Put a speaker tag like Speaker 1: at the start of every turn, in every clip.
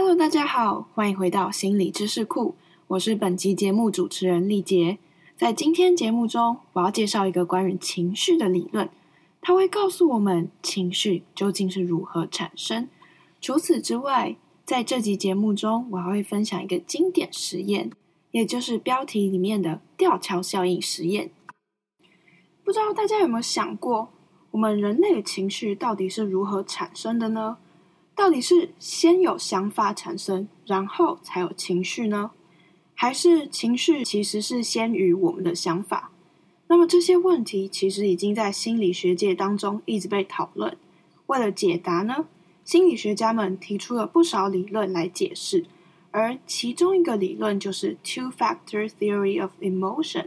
Speaker 1: Hello，大家好，欢迎回到心理知识库，我是本集节目主持人丽杰。在今天节目中，我要介绍一个关于情绪的理论，它会告诉我们情绪究竟是如何产生。除此之外，在这集节目中，我还会分享一个经典实验，也就是标题里面的吊桥效应实验。不知道大家有没有想过，我们人类的情绪到底是如何产生的呢？到底是先有想法产生，然后才有情绪呢？还是情绪其实是先于我们的想法？那么这些问题其实已经在心理学界当中一直被讨论。为了解答呢，心理学家们提出了不少理论来解释，而其中一个理论就是 Two-Factor Theory of Emotion。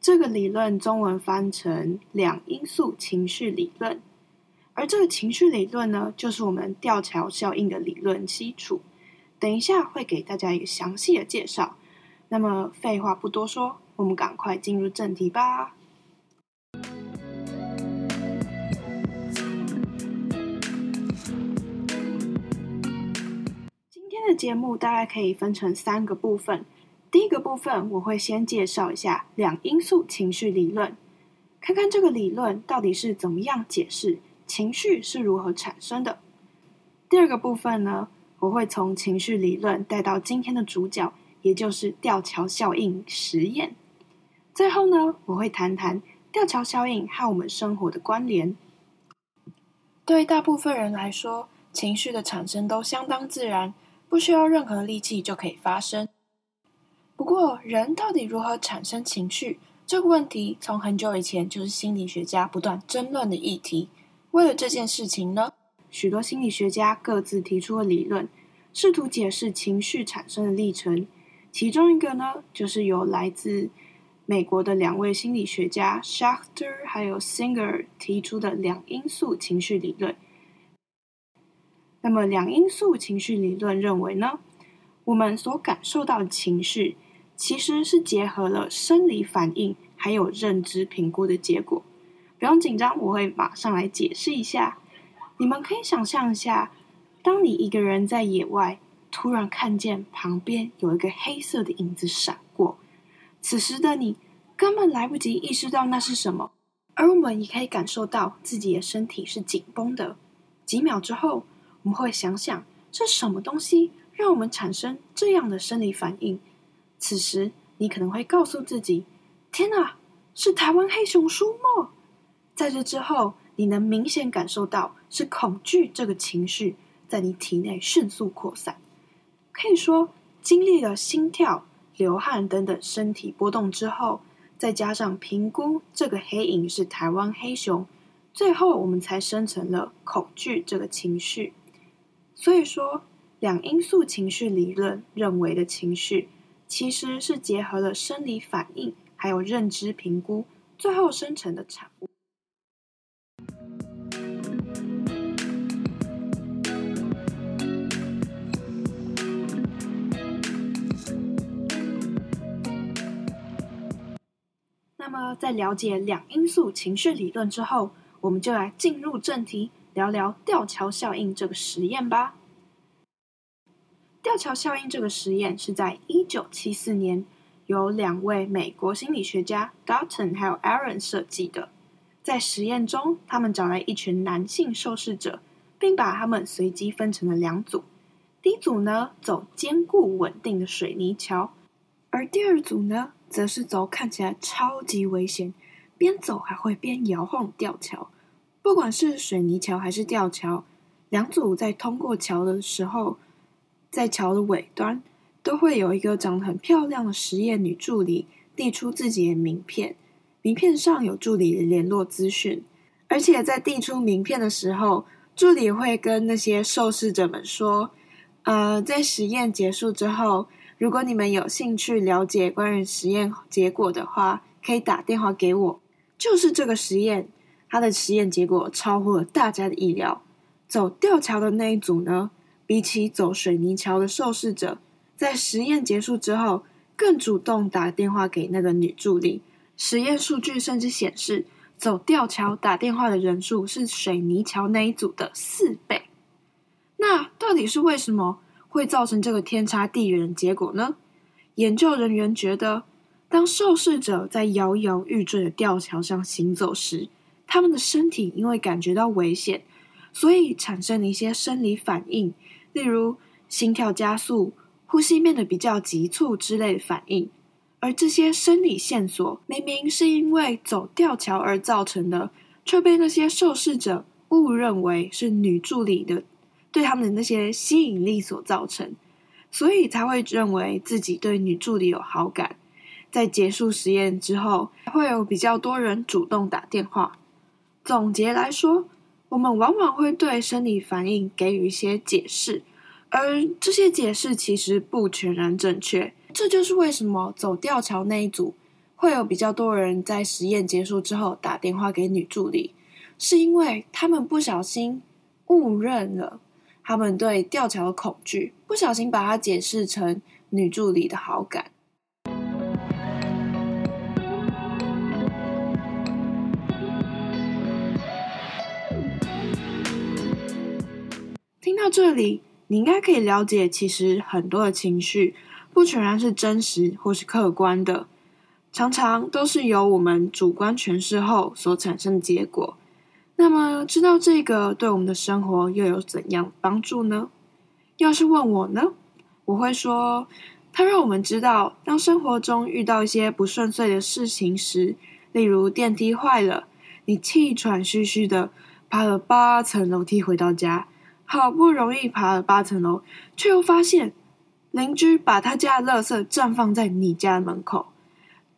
Speaker 1: 这个理论中文翻成两因素情绪理论。而这个情绪理论呢，就是我们吊桥效应的理论基础。等一下会给大家一个详细的介绍。那么废话不多说，我们赶快进入正题吧。今天的节目大概可以分成三个部分。第一个部分，我会先介绍一下两因素情绪理论，看看这个理论到底是怎么样解释。情绪是如何产生的？第二个部分呢，我会从情绪理论带到今天的主角，也就是吊桥效应实验。最后呢，我会谈谈吊桥效应和我们生活的关联。对大部分人来说，情绪的产生都相当自然，不需要任何力气就可以发生。不过，人到底如何产生情绪这个问题，从很久以前就是心理学家不断争论的议题。为了这件事情呢，许多心理学家各自提出了理论，试图解释情绪产生的历程。其中一个呢，就是由来自美国的两位心理学家 Schacter 还有 Singer 提出的两因素情绪理论。那么，两因素情绪理论认为呢，我们所感受到的情绪其实是结合了生理反应还有认知评估的结果。不用紧张，我会马上来解释一下。你们可以想象一下，当你一个人在野外，突然看见旁边有一个黑色的影子闪过，此时的你根本来不及意识到那是什么，而我们也可以感受到自己的身体是紧绷的。几秒之后，我们会想想是什么东西让我们产生这样的生理反应。此时，你可能会告诉自己：“天哪，是台湾黑熊出没！”在这之后，你能明显感受到是恐惧这个情绪在你体内迅速扩散。可以说，经历了心跳、流汗等等身体波动之后，再加上评估这个黑影是台湾黑熊，最后我们才生成了恐惧这个情绪。所以说，两因素情绪理论认为的情绪，其实是结合了生理反应还有认知评估，最后生成的产物。那么，在了解两因素情绪理论之后，我们就来进入正题，聊聊吊桥效应这个实验吧。吊桥效应这个实验是在一九七四年由两位美国心理学家 Dalton 还有 Aaron 设计的。在实验中，他们找来一群男性受试者，并把他们随机分成了两组。第一组呢，走坚固稳定的水泥桥，而第二组呢？则是走看起来超级危险，边走还会边摇晃吊桥。不管是水泥桥还是吊桥，两组在通过桥的时候，在桥的尾端都会有一个长得很漂亮的实验女助理递出自己的名片，名片上有助理的联络资讯。而且在递出名片的时候，助理会跟那些受试者们说：“呃，在实验结束之后。”如果你们有兴趣了解关于实验结果的话，可以打电话给我。就是这个实验，它的实验结果超乎了大家的意料。走吊桥的那一组呢，比起走水泥桥的受试者，在实验结束之后，更主动打电话给那个女助理。实验数据甚至显示，走吊桥打电话的人数是水泥桥那一组的四倍。那到底是为什么？会造成这个天差地远的结果呢？研究人员觉得，当受试者在摇摇欲坠的吊桥上行走时，他们的身体因为感觉到危险，所以产生了一些生理反应，例如心跳加速、呼吸变得比较急促之类的反应。而这些生理线索明明是因为走吊桥而造成的，却被那些受试者误认为是女助理的对他们的那些吸引力所造成，所以才会认为自己对女助理有好感。在结束实验之后，会有比较多人主动打电话。总结来说，我们往往会对生理反应给予一些解释，而这些解释其实不全然正确。这就是为什么走吊桥那一组会有比较多人在实验结束之后打电话给女助理，是因为他们不小心误认了他们对吊桥的恐惧，不小心把它解释成女助理的好感。听到这里，你应该可以了解，其实很多的情绪不全然是真实或是客观的，常常都是由我们主观诠释后所产生的结果。那么，知道这个对我们的生活又有怎样帮助呢？要是问我呢，我会说，它让我们知道，当生活中遇到一些不顺遂的事情时，例如电梯坏了，你气喘吁吁的爬了八层楼梯回到家。好不容易爬了八层楼，却又发现邻居把他家的垃圾绽放在你家门口。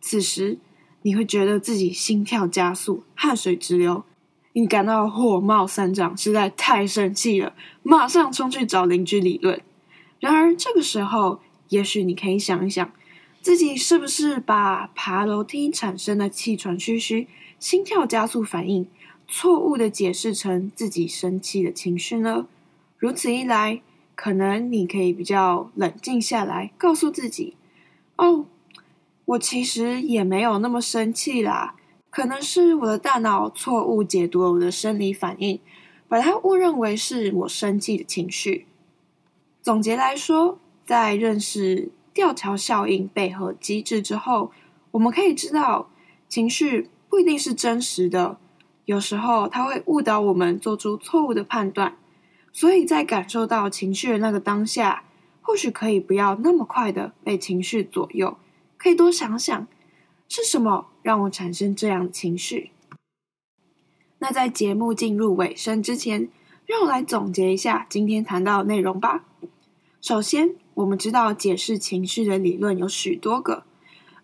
Speaker 1: 此时，你会觉得自己心跳加速，汗水直流，你感到火冒三丈，实在太生气了，马上冲去找邻居理论。然而，这个时候，也许你可以想一想，自己是不是把爬楼梯产生的气喘吁吁、心跳加速反应，错误的解释成自己生气的情绪呢？如此一来，可能你可以比较冷静下来，告诉自己：“哦，我其实也没有那么生气啦，可能是我的大脑错误解读了我的生理反应，把它误认为是我生气的情绪。”总结来说，在认识吊桥效应背后机制之后，我们可以知道，情绪不一定是真实的，有时候它会误导我们做出错误的判断。所以在感受到情绪的那个当下，或许可以不要那么快的被情绪左右，可以多想想是什么让我产生这样的情绪。那在节目进入尾声之前，让我来总结一下今天谈到的内容吧。首先，我们知道解释情绪的理论有许多个，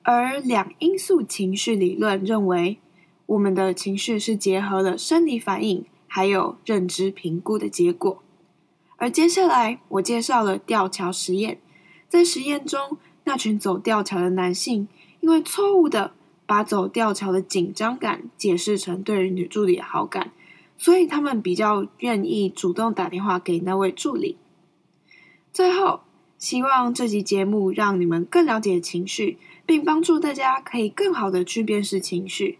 Speaker 1: 而两因素情绪理论认为，我们的情绪是结合了生理反应。还有认知评估的结果，而接下来我介绍了吊桥实验。在实验中，那群走吊桥的男性，因为错误的把走吊桥的紧张感解释成对于女助理的好感，所以他们比较愿意主动打电话给那位助理。最后，希望这集节目让你们更了解情绪，并帮助大家可以更好的去辨识情绪，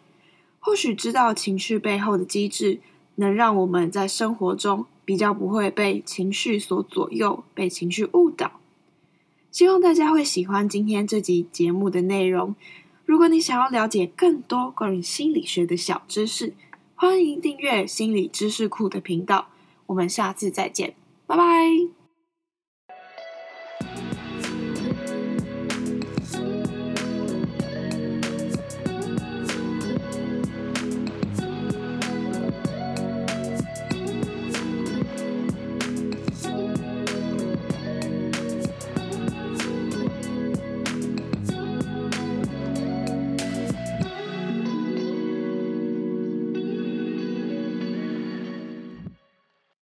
Speaker 1: 或许知道情绪背后的机制。能让我们在生活中比较不会被情绪所左右，被情绪误导。希望大家会喜欢今天这集节目的内容。如果你想要了解更多关于心理学的小知识，欢迎订阅心理知识库的频道。我们下次再见，拜拜。